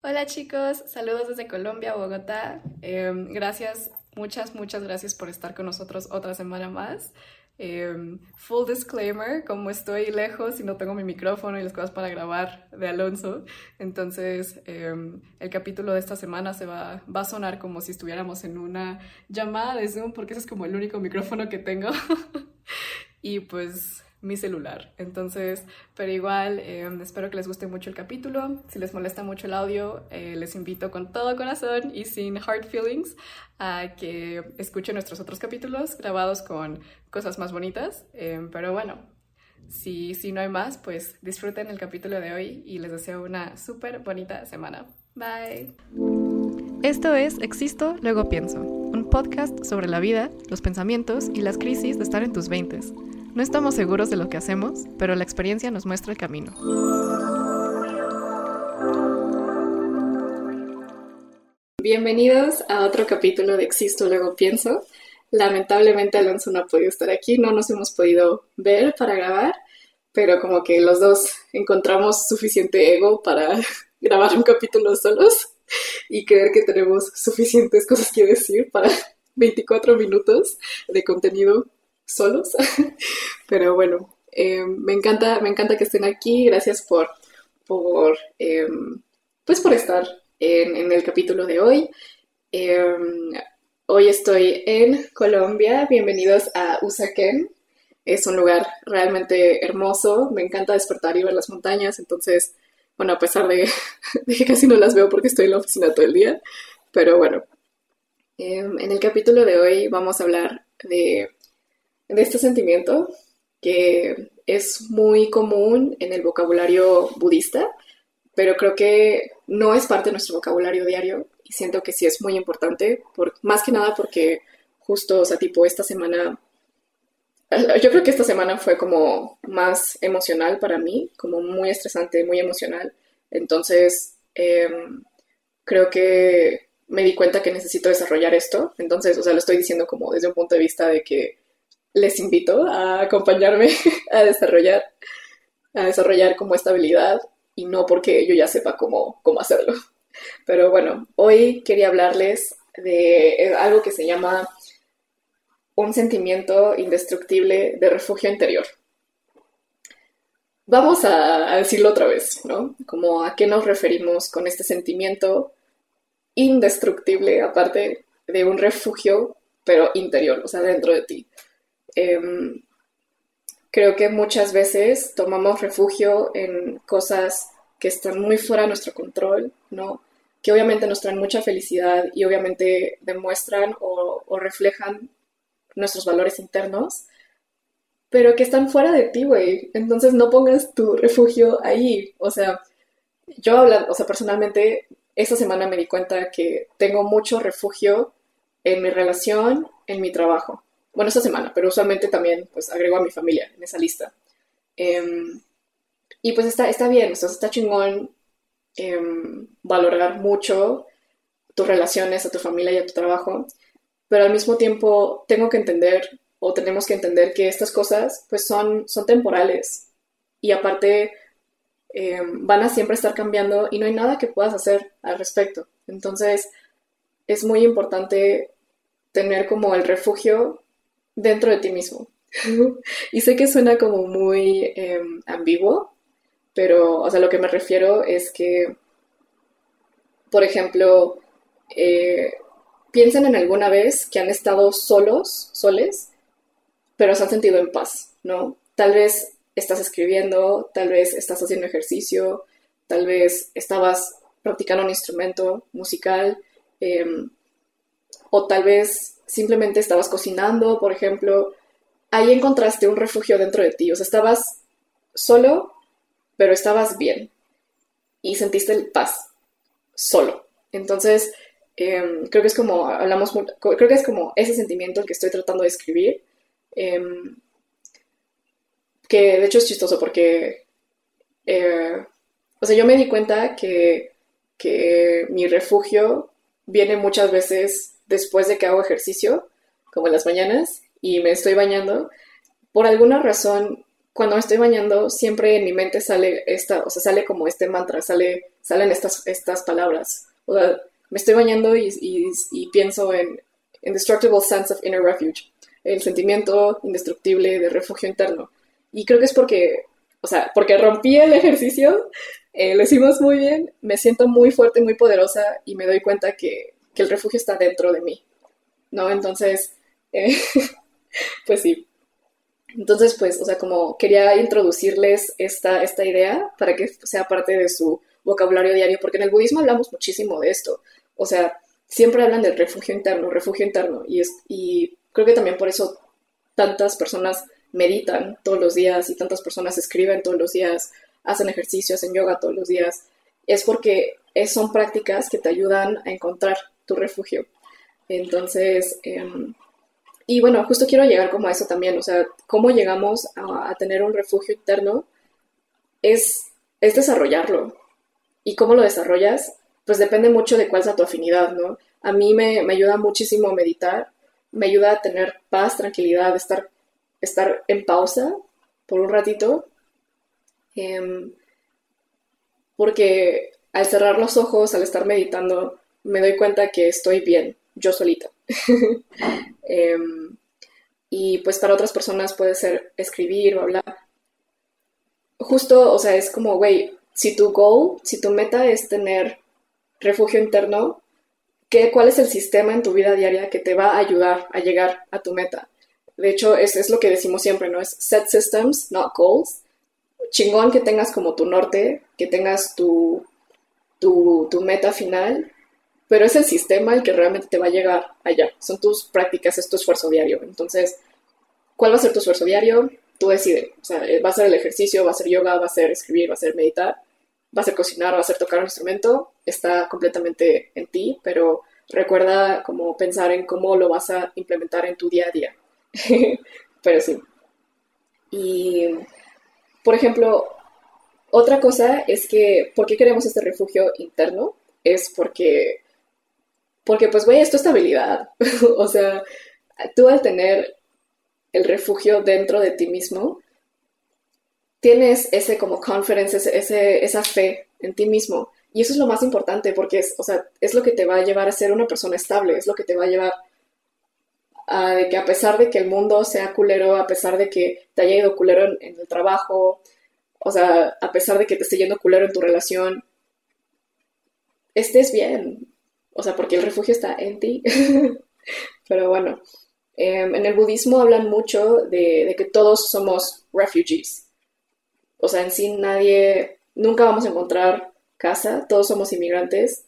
Hola chicos, saludos desde Colombia, Bogotá. Em, gracias, muchas, muchas gracias por estar con nosotros otra semana más. Em, full disclaimer, como estoy lejos y no tengo mi micrófono y las cosas para grabar de Alonso, entonces em, el capítulo de esta semana se va, va a sonar como si estuviéramos en una llamada de Zoom porque ese es como el único micrófono que tengo. y pues mi celular. Entonces, pero igual, em, espero que les guste mucho el capítulo. Si les molesta mucho el audio, eh, les invito con todo corazón y sin hard feelings a que escuchen nuestros otros capítulos grabados con cosas más bonitas. Em, pero bueno, si, si no hay más, pues disfruten el capítulo de hoy y les deseo una súper bonita semana. Bye. Esto es Existo, luego pienso, un podcast sobre la vida, los pensamientos y las crisis de estar en tus veintes. No estamos seguros de lo que hacemos, pero la experiencia nos muestra el camino. Bienvenidos a otro capítulo de Existo, luego pienso. Lamentablemente Alonso no ha podido estar aquí, no nos hemos podido ver para grabar, pero como que los dos encontramos suficiente ego para grabar un capítulo solos y creer que tenemos suficientes cosas que decir para 24 minutos de contenido solos. Pero bueno, eh, me, encanta, me encanta que estén aquí. Gracias por, por, em, pues por estar en, el capítulo de hoy. Em, hoy estoy en Colombia. Bienvenidos a Usaquén. Es un lugar realmente hermoso. Me encanta despertar y ver las montañas. Entonces, bueno, a pesar de, de que casi no las veo porque estoy en la oficina todo el día. Pero bueno, em, en el capítulo de hoy vamos a hablar de de este sentimiento que es muy común en el vocabulario budista, pero creo que no es parte de nuestro vocabulario diario y siento que sí es muy importante, por, más que nada porque justo, o sea, tipo esta semana, yo creo que esta semana fue como más emocional para mí, como muy estresante, muy emocional. Entonces, em, creo que me di cuenta que necesito desarrollar esto. Entonces, o sea, lo estoy diciendo como desde un punto de vista de que les invito a acompañarme a desarrollar, a desarrollar como esta habilidad y no porque yo ya sepa cómo, cómo hacerlo. Pero bueno, hoy quería hablarles de eh, algo que se llama un sentimiento indestructible de refugio interior. Vamos a, decirlo otra vez, ¿no? Como a qué nos referimos con este sentimiento indestructible, aparte de un refugio, pero interior, o sea, dentro de ti. Em, creo que muchas veces tomamos refugio en cosas que están muy fuera de nuestro control, ¿no? Que obviamente nos traen mucha felicidad y obviamente demuestran o, reflejan nuestros valores internos, pero que están fuera de ti, güey. Entonces no pongas tu refugio ahí. O sea, yo hablando, o sea, personalmente, esta semana me di cuenta que tengo mucho refugio en mi relación, en mi trabajo bueno, esta semana, pero usualmente también pues agrego a mi familia en esa lista. Em, y pues está, está bien, está chingón em, valorar mucho tus relaciones, a tu familia y a tu trabajo, pero al mismo tiempo tengo que entender o tenemos que entender que estas cosas pues son, son temporales y aparte em, van a siempre estar cambiando y no hay nada que puedas hacer al respecto. Entonces es muy importante tener como el refugio dentro de ti mismo. y sé que suena como muy em, ambiguo, pero, o sea, lo que me refiero es que, por ejemplo, eh, piensen en alguna vez que han estado solos, soles, pero se han sentido en paz, ¿no? Tal vez estás escribiendo, tal vez estás haciendo ejercicio, tal vez estabas practicando un instrumento musical, em, o tal vez simplemente estabas cocinando, por ejemplo, ahí encontraste un refugio dentro de ti, o sea, estabas solo, pero estabas bien y sentiste paz solo. Entonces, em, creo que es como, hablamos, creo que es como ese sentimiento el que estoy tratando de escribir, em, que de hecho es chistoso porque, eh, o sea, yo me di cuenta que, que mi refugio viene muchas veces después de que hago ejercicio, como en las mañanas, y me estoy bañando, por alguna razón cuando me estoy bañando, siempre en mi mente sale esta, o sea, sale como este mantra, sale, salen estas, estas palabras. O sea, me estoy bañando y, y, pienso en Indestructible Sense of Inner Refuge, el sentimiento indestructible de refugio interno. Y creo que es porque, o sea, porque rompí el ejercicio, eh, lo hicimos muy bien, me siento muy fuerte, muy poderosa y me doy cuenta que, que el refugio está dentro de mí, ¿no? Entonces, eh, pues sí, entonces, pues, o sea, como quería introducirles esta, esta idea para que sea parte de su vocabulario diario, porque en el budismo hablamos muchísimo de esto. O sea, siempre hablan del refugio interno, refugio interno, y, es, y creo que también por eso tantas personas meditan todos los días y tantas personas escriben todos los días, hacen ejercicio, hacen yoga todos los días, es porque son prácticas que te ayudan a encontrar tu refugio. Entonces, em, y bueno, justo quiero llegar como a eso también, o sea, cómo llegamos a, tener un refugio interno es, es desarrollarlo. ¿Y cómo lo desarrollas? Pues depende mucho de cuál sea tu afinidad, ¿no? A mí me, ayuda muchísimo meditar, me ayuda a tener paz, tranquilidad, estar, estar en pausa por un ratito. Em, porque al cerrar los ojos, al estar meditando, me doy cuenta que estoy bien, yo solita. Em, y pues para otras personas puede ser escribir o hablar. Justo, o sea, es como, güey, si tu goal, si tu meta es tener refugio interno, ¿qué, ¿cuál es el sistema en tu vida diaria que te va a ayudar a llegar a tu meta? De hecho, es, es lo que decimos siempre, ¿no? Es set systems, not goals. Chingón que tengas como tu norte, que tengas tu, tu, tu meta final, pero es el sistema el que realmente te va a llegar allá. Son tus prácticas, es tu esfuerzo diario. Entonces, ¿cuál va a ser tu esfuerzo diario? Tú decides. O sea, va a ser el ejercicio, va a ser yoga, va a ser escribir, va a ser meditar, va a ser cocinar, va a ser tocar un instrumento. Está completamente en ti, pero recuerda como pensar en cómo lo vas a implementar en tu día a día. pero sí. Y, por ejemplo, otra cosa es que, ¿por qué queremos este refugio interno? Es porque porque pues, güey, es tu estabilidad. o sea, tú al tener el refugio dentro de ti mismo, tienes ese como confidence, ese, esa fe en ti mismo. Y eso es lo más importante porque es, o sea, es lo que te va a llevar a ser una persona estable, es lo que te va a llevar a que a pesar de que el mundo sea culero, a pesar de que te haya ido culero en, en el trabajo, o sea, a pesar de que te esté yendo culero en tu relación, estés bien, o sea, porque el refugio está en ti. Pero bueno, em, en el budismo hablan mucho de, que todos somos refugees. O sea, en sí nadie, nunca vamos a encontrar casa, todos somos inmigrantes,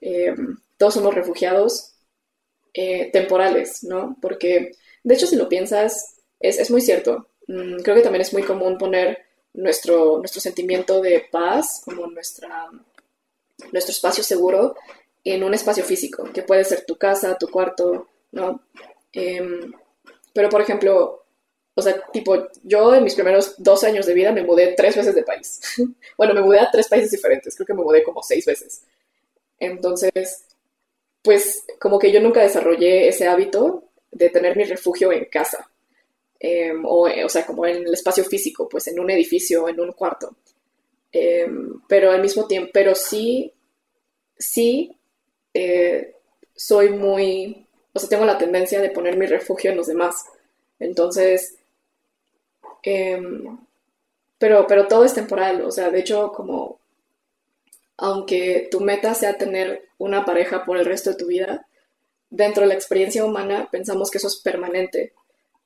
em, todos somos refugiados eh, temporales, ¿no? Porque, de hecho, si lo piensas, es, muy cierto. Mm, creo que también es muy común poner nuestro, nuestro sentimiento de paz como nuestra, nuestro espacio seguro en un espacio físico, que puede ser tu casa, tu cuarto, ¿no? Em, pero, por ejemplo, o sea, tipo, yo en mis primeros dos años de vida me mudé tres veces de país. bueno, me mudé a tres países diferentes, creo que me mudé como seis veces. Entonces, pues como que yo nunca desarrollé ese hábito de tener mi refugio en casa. Em, o, o, sea, como en el espacio físico, pues en un edificio, en un cuarto. Em, pero al mismo tiempo, pero sí, sí eh, soy muy, o sea, tengo la tendencia de poner mi refugio en los demás. Entonces, em, pero, pero todo es temporal, o sea, de hecho, como, aunque tu meta sea tener una pareja por el resto de tu vida, dentro de la experiencia humana pensamos que eso es permanente.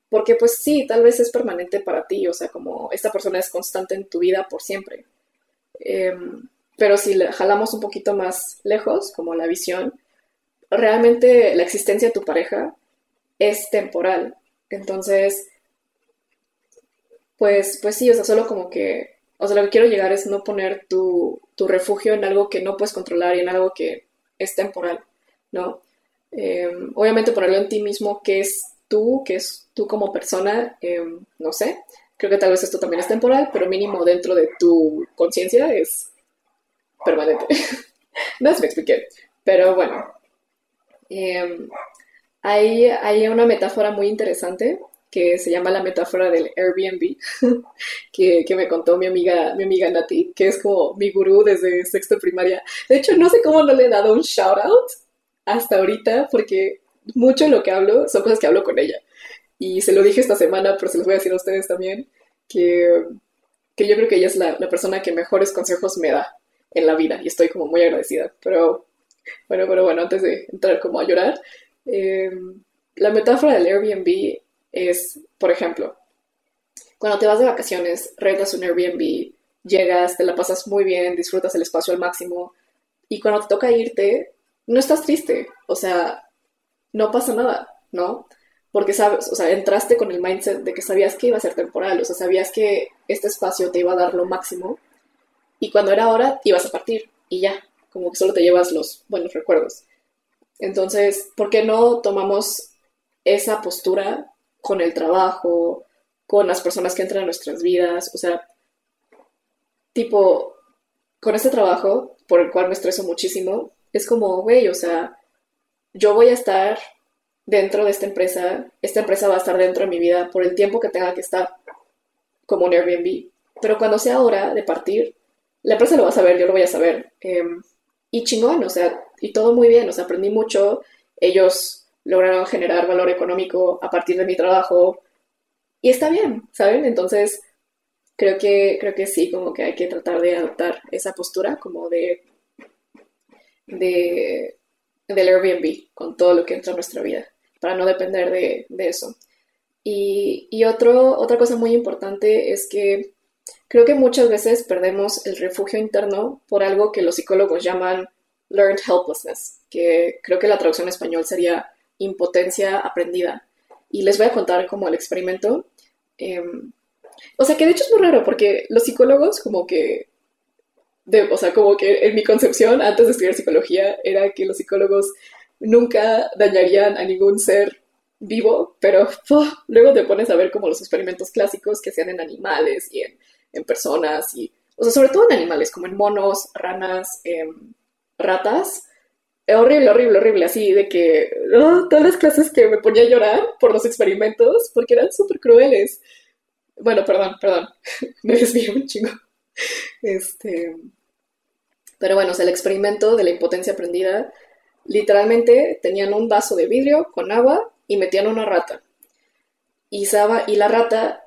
Porque pues sí, tal vez es permanente para ti, o sea, como esta persona es constante en tu vida por siempre. Em, pero si le jalamos un poquito más lejos, como la visión, realmente la existencia de tu pareja es temporal. Entonces, pues, pues sí, o sea, solo como que, o sea, lo que quiero llegar es no poner tu, refugio en algo que no puedes controlar y en algo que es temporal, ¿no? Em, obviamente ponerlo en ti mismo, que es tú, que es tú como persona, em, no sé, creo que tal vez esto también es temporal, pero mínimo dentro de tu conciencia es permanente. no sé si me expliqué, pero bueno. Em, hay, hay una metáfora muy interesante que se llama la metáfora del Airbnb, que, que, me contó mi amiga, mi amiga Nati, que es como mi gurú desde sexto primaria. De hecho, no sé cómo no le he dado un shout out hasta ahorita, porque mucho de lo que hablo son cosas que hablo con ella. Y se lo dije esta semana, pero se los voy a decir a ustedes también, que, que yo creo que ella es la, la persona que mejores consejos me da en la vida y estoy como muy agradecida. Pero bueno, pero bueno, antes de entrar como a llorar, eh, la metáfora del Airbnb es, por ejemplo, cuando te vas de vacaciones, rentas un Airbnb, llegas, te la pasas muy bien, disfrutas el espacio al máximo y cuando te toca irte, no estás triste, o sea, no pasa nada, ¿no? Porque sabes, o sea, entraste con el mindset de que sabías que iba a ser temporal, o sea, sabías que este espacio te iba a dar lo máximo y cuando era hora ibas a partir y ya, como que solo te llevas los buenos recuerdos. Entonces, ¿por qué no tomamos esa postura con el trabajo, con las personas que entran en nuestras vidas? O sea, tipo, con este trabajo, por el cual me estreso muchísimo, es como, güey, o sea, yo voy a estar dentro de esta empresa, esta empresa va a estar dentro de mi vida por el tiempo que tenga que estar como un Airbnb. Pero cuando sea hora de partir, la empresa lo va a saber, yo lo voy a saber. Em, y chingón, o sea, y todo muy bien, o sea, aprendí mucho, ellos lograron generar valor económico a partir de mi trabajo y está bien, ¿saben? Entonces, creo que, creo que sí, como que hay que tratar de adoptar esa postura como de, de del Airbnb con todo lo que entra en nuestra vida, para no depender de, eso. Y, y otro, otra cosa muy importante es que Creo que muchas veces perdemos el refugio interno por algo que los psicólogos llaman learned helplessness, que creo que la traducción en español sería impotencia aprendida. Y les voy a contar como el experimento. Em, o sea, que de hecho es muy raro porque los psicólogos como que, o sea, como que en mi concepción antes de estudiar psicología era que los psicólogos nunca dañarían a ningún ser vivo, pero luego te pones a ver como los experimentos clásicos que hacían en animales y en en personas y, o sea, sobre todo en animales, como en monos, ranas, em, ratas. Horrible, horrible, horrible, así de que oh, todas las clases que me ponía a llorar por los experimentos porque eran súper crueles. Bueno, perdón, perdón, me desvío un chingo. Este, pero bueno, o el experimento de la impotencia aprendida, literalmente tenían un vaso de vidrio con agua y metían una rata. Y, y la rata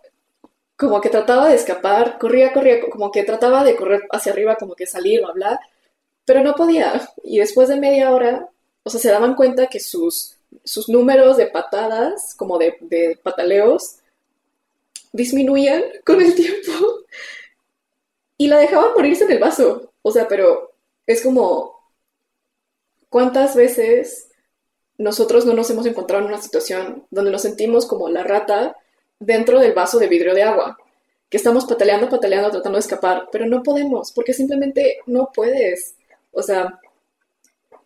como que trataba de escapar, corría, corría, como que trataba de correr hacia arriba, como que salir o hablar, pero no podía. Y después de media hora, o sea, se daban cuenta que sus, sus números de patadas, como de, de pataleos, disminuían con el tiempo. Y la dejaban morirse en el vaso. O sea, pero es como, ¿cuántas veces nosotros no nos hemos encontrado en una situación donde nos sentimos como la rata dentro del vaso de vidrio de agua, que estamos pataleando, pataleando, tratando de escapar, pero no podemos, porque simplemente no puedes. O sea,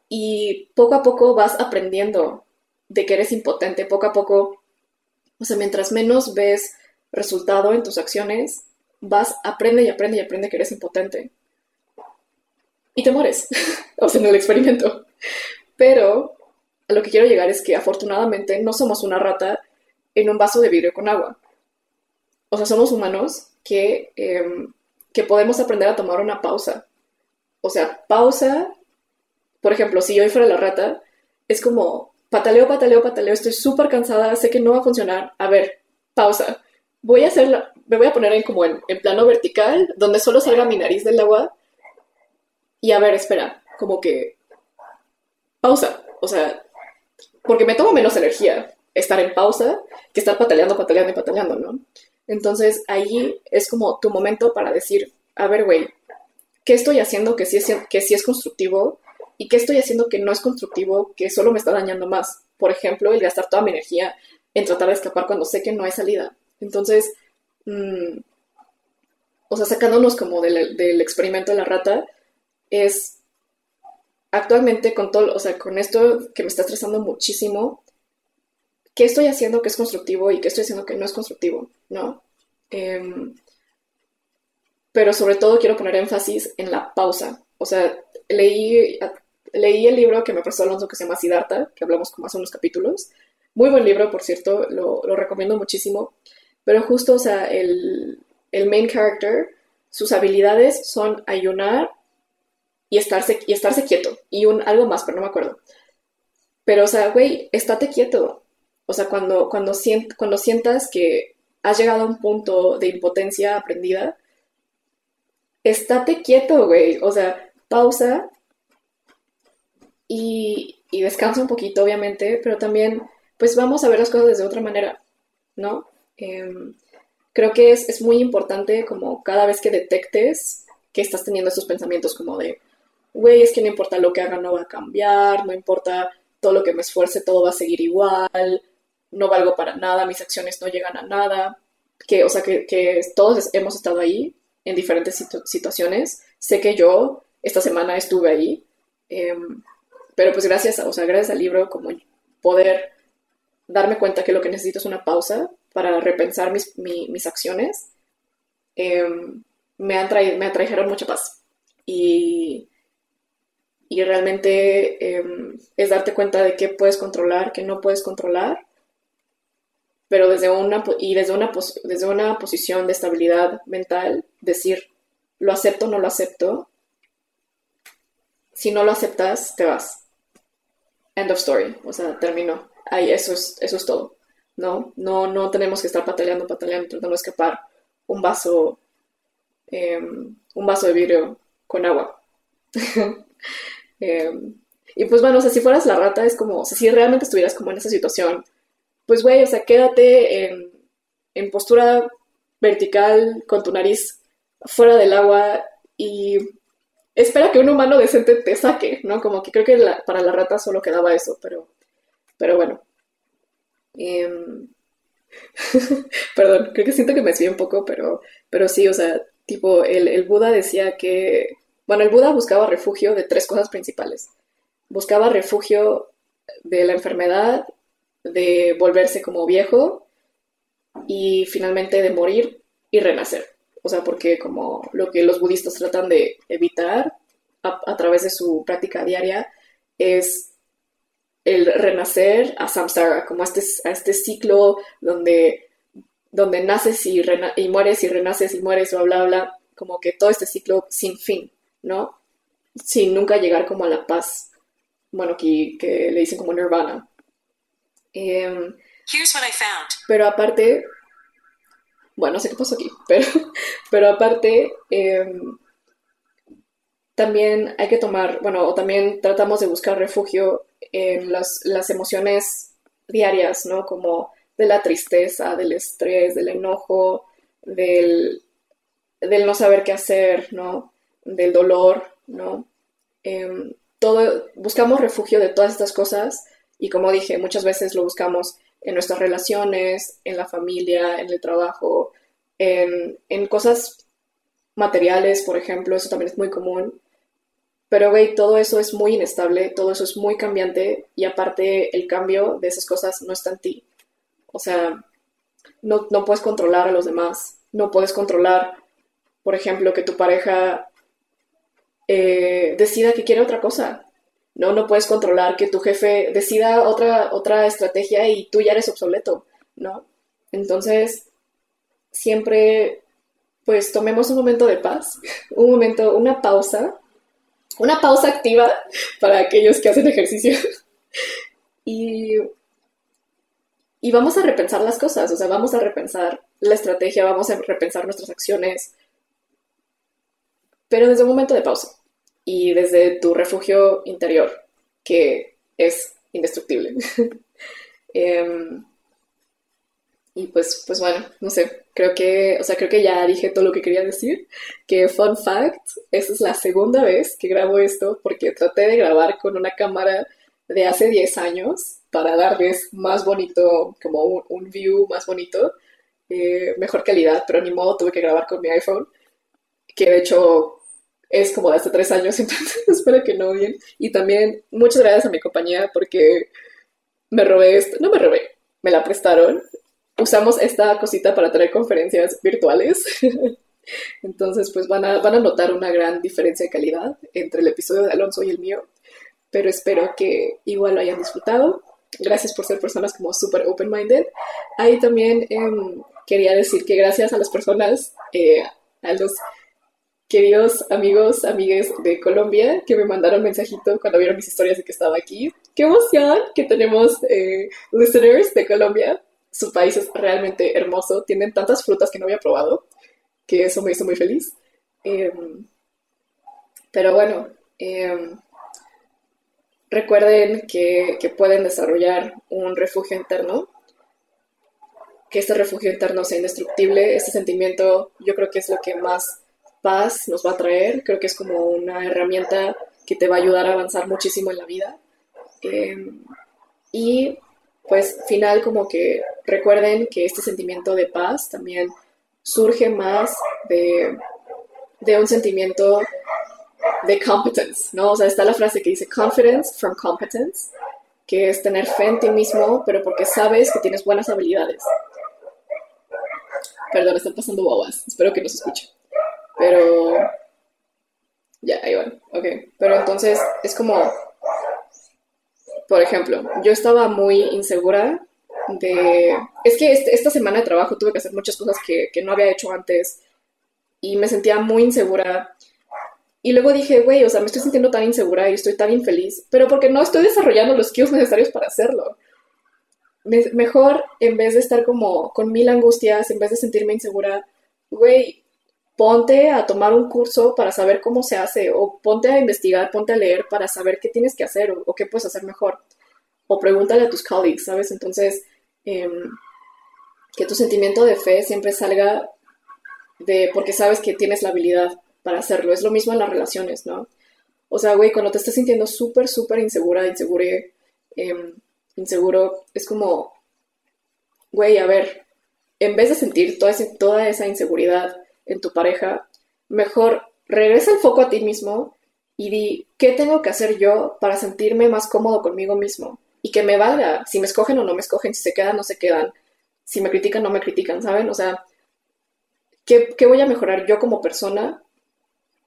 y poco a poco vas aprendiendo de que eres impotente, poco a poco, o sea, mientras menos ves resultado en tus acciones, vas, aprende y aprende y aprende que eres impotente. Y te mueres, o sea, en el experimento. Pero a lo que quiero llegar es que afortunadamente no somos una rata en un vaso de vidrio con agua. O sea, somos humanos que, em, que podemos aprender a tomar una pausa. O sea, pausa, por ejemplo, si yo fuera la rata, es como pataleo, pataleo, pataleo, estoy súper cansada, sé que no va a funcionar. A ver, pausa. Voy a hacer, me voy a poner en como en, en plano vertical, donde solo salga mi nariz del agua. Y a ver, espera, como que pausa. O sea, porque me tomo menos energía estar en pausa que estar pataleando, pataleando y pataleando, ¿no? Entonces ahí es como tu momento para decir, a ver, güey, ¿qué estoy haciendo que sí, es, que sí es constructivo? ¿Y qué estoy haciendo que no es constructivo, que solo me está dañando más? Por ejemplo, el gastar toda mi energía en tratar de escapar cuando sé que no hay salida. Entonces, mm, o sea, sacándonos como del, del experimento de la rata, es actualmente con todo, o sea, con esto que me está estresando muchísimo, qué estoy haciendo que es constructivo y qué estoy haciendo que no es constructivo, ¿no? Em, pero sobre todo quiero poner énfasis en la pausa. O sea, leí, leí el libro que me prestó Alonso que se llama Siddhartha, que hablamos como hace unos capítulos, Muy buen libro, por cierto, lo, lo recomiendo muchísimo. Pero justo, o sea, el, el main character, sus habilidades son ayunar y estarse, y estarse quieto. Y un, algo más, pero no me acuerdo. Pero, o sea, güey, estate quieto. O sea, cuando, cuando, cuando sientas que has llegado a un punto de impotencia aprendida, estate quieto, güey. O sea, pausa y, y descansa un poquito, obviamente, pero también, pues vamos a ver las cosas de otra manera, ¿no? Em, creo que es, es, muy importante como cada vez que detectes que estás teniendo estos pensamientos como de, güey, es que no importa lo que haga, no va a cambiar, no importa todo lo que me esfuerce, todo va a seguir igual, no valgo para nada, mis acciones no llegan a nada, que, o sea, que, que todos hemos estado ahí en diferentes situaciones, sé que yo esta semana estuve ahí, em, pero pues gracias, o sea, gracias al libro, como poder darme cuenta que lo que necesito es una pausa para repensar mis, mis acciones, em, me, han me atrajeron mucha paz. Y, y realmente em, es darte cuenta de qué puedes controlar, qué no puedes controlar, pero desde una, y desde una, desde una posición de estabilidad mental, decir, lo acepto, no lo acepto. Si no lo aceptas, te vas. End of story. O sea, terminó. Ahí, eso es, eso es todo. ¿no? No, no tenemos que estar pataleando, pataleando, tratando de escapar un vaso, em, un vaso de vidrio con agua. Em, y pues bueno, o sea, si fueras la rata, es como, o sea, si realmente estuvieras como en esa situación, pues güey, o sea, quédate en, en postura vertical con tu nariz fuera del agua y espera que un humano decente te saque, ¿no? Como que creo que para la rata solo quedaba eso, pero, pero bueno. Em, perdón, creo que siento que me desvié un poco, pero, pero sí, o sea, tipo, el, el Buda decía que, bueno, el Buda buscaba refugio de tres cosas principales. Buscaba refugio de la enfermedad, de volverse como viejo y finalmente de morir y renacer. O sea, porque como lo que los budistas tratan de evitar a, través de su práctica diaria es el renacer a samsara, como a este, a este ciclo donde, donde naces y, y mueres y renaces y mueres, bla, bla, bla, como que todo este ciclo sin fin, ¿no? Sin nunca llegar como a la paz, bueno, que, que le dicen como nirvana. Em, pero aparte, bueno, no sé qué pasó aquí, pero, pero aparte, em, también hay que tomar, bueno, o también tratamos de buscar refugio en las, las emociones diarias, ¿no? Como de la tristeza, del estrés, del enojo, del, del no saber qué hacer, ¿no? Del dolor, ¿no? Em, todo, buscamos refugio de todas estas cosas y como dije, muchas veces lo buscamos en nuestras relaciones, en la familia, en el trabajo, en, cosas materiales, por ejemplo, eso también es muy común. Pero, güey, todo eso es muy inestable, todo eso es muy cambiante y aparte el cambio de esas cosas no está en ti. O sea, no, no puedes controlar a los demás, no puedes controlar, por ejemplo, que tu pareja eh, decida que quiere otra cosa. No, no puedes controlar que tu jefe decida otra, otra estrategia y tú ya eres obsoleto, ¿no? Entonces, siempre, pues tomemos un momento de paz, un momento, una pausa una pausa activa para aquellos que hacen ejercicio. y, y vamos a repensar las cosas, o sea, vamos a repensar la estrategia, vamos a repensar nuestras acciones, pero desde un momento de pausa y desde tu refugio interior, que es indestructible. Em, y pues, pues bueno, no sé, creo que, o sea, creo que ya dije todo lo que quería decir. Que fun fact, esta es la segunda vez que grabo esto porque traté de grabar con una cámara de hace 10 años para darles más bonito, como un, view más bonito, eh, mejor calidad, pero ni modo tuve que grabar con mi iPhone, que de hecho es como de hace 3 años, entonces espero que no bien. Y también muchas gracias a mi compañía porque me robé esto, no me robé, me la prestaron usamos esta cosita para tener conferencias virtuales. Entonces, pues van a, van a notar una gran diferencia de calidad entre el episodio de Alonso y el mío, pero espero que igual lo hayan disfrutado. gracias por ser personas como súper open-minded. Ahí también em, quería decir que gracias a las personas, eh, a los queridos amigos, amigues de Colombia que me mandaron mensajito cuando vieron mis historias de que estaba aquí. ¡Qué emoción que tenemos eh, listeners de Colombia! Su país es realmente hermoso. Tienen tantas frutas que no había probado, que eso me hizo muy feliz. Em, pero bueno, em, recuerden que, que pueden desarrollar un refugio interno que este refugio interno sea indestructible, este sentimiento yo creo que es lo que más paz nos va a traer, creo que es como una herramienta que te va a ayudar a avanzar muchísimo en la vida. Em, y pues final como que recuerden que este sentimiento de paz también surge más de, de un sentimiento de competence, ¿no? O sea, está la frase que dice confidence from competence, que es tener fe en ti mismo, pero porque sabes que tienes buenas habilidades. Perdón, están pasando bobas, espero que no se escuche. Pero. Ya, ahí van. Ok. Pero entonces es como. Por ejemplo, yo estaba muy insegura de. Es que este, esta semana de trabajo tuve que hacer muchas cosas que, que no había hecho antes y me sentía muy insegura. Y luego dije, güey, o sea, me estoy sintiendo tan insegura y estoy tan infeliz, pero porque no estoy desarrollando los skills necesarios para hacerlo. mejor, en vez de estar como con mil angustias, en vez de sentirme insegura, güey, ponte a tomar un curso para saber cómo se hace, o ponte a investigar, ponte a leer para saber qué tienes que hacer o, qué puedes hacer mejor. O pregúntale a tus colleagues, ¿sabes? Entonces, em, que tu sentimiento de fe siempre salga de porque sabes que tienes la habilidad para hacerlo. Es lo mismo en las relaciones, ¿no? O sea, güey, cuando te estás sintiendo súper, súper insegura, em, inseguro, es como, güey, a ver, en vez de sentir toda, toda esa inseguridad, en tu pareja, mejor regresa el foco a ti mismo y di, ¿qué tengo que hacer yo para sentirme más cómodo conmigo mismo? Y que me valga si me escogen o no me escogen, si se quedan o no se quedan, si me critican o no me critican, ¿saben? O sea, ¿qué, ¿qué, voy a mejorar yo como persona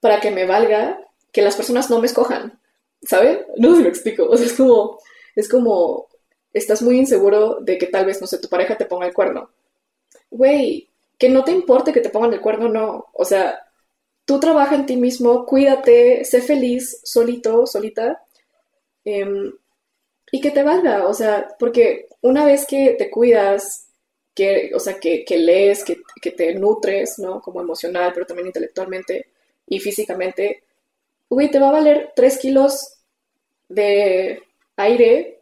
para que me valga que las personas no me escojan? ¿Saben? No si me explico. O sea, es como, es como, estás muy inseguro de que tal vez, no sé, tu pareja te ponga el cuerno. Güey, que no te importe que te pongan el cuerno, no. O sea, tú trabaja en ti mismo, cuídate, sé feliz, solito, solita, em, y que te valga, o sea, porque una vez que te cuidas, que, o sea, que, lees, que, que, te nutres, ¿no? Como emocional, pero también intelectualmente y físicamente, uy, te va a valer tres kilos de aire.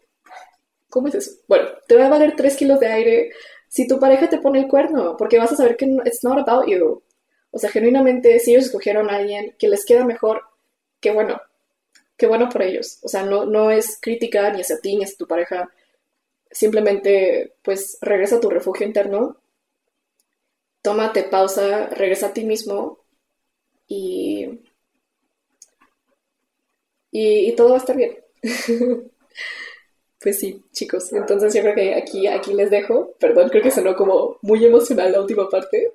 ¿Cómo es eso? Bueno, te va a valer tres kilos de aire si tu pareja te pone el cuerno, porque vas a saber que it's not about you. O sea, genuinamente, si ellos escogieron a alguien que les queda mejor, qué bueno, qué bueno por ellos. O sea, no, no es crítica ni hacia ti ni hacia tu pareja. Simplemente, pues, regresa a tu refugio interno, tómate pausa, regresa a ti mismo y, y, y todo va a estar bien. Pues sí, chicos. Entonces yo creo que aquí, aquí les dejo. Perdón, creo que sonó como muy emocional la última parte.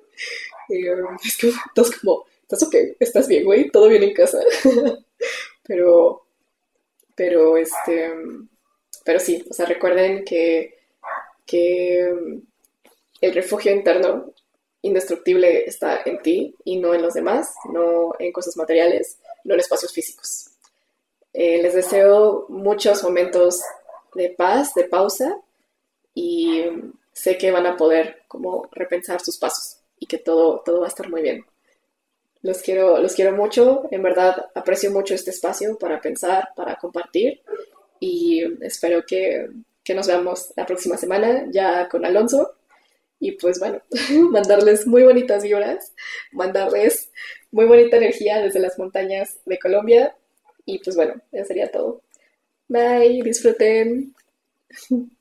Eh, es que estás como, ¿estás ok? ¿Estás bien, güey? ¿Todo bien en casa? pero, pero, este, pero sí, o sea, recuerden que, que el refugio interno indestructible está en ti y no en los demás, no en cosas materiales, no en espacios físicos. Eh, les deseo muchos momentos de paz, de pausa y sé que van a poder como repensar sus pasos y que todo, todo va a estar muy bien. Los quiero, los quiero mucho, en verdad aprecio mucho este espacio para pensar, para compartir y espero que, que nos veamos la próxima semana ya con Alonso y pues bueno, mandarles muy bonitas vibras, mandarles muy bonita energía desde las montañas de Colombia y pues bueno, ya sería todo. Bye, disfruten.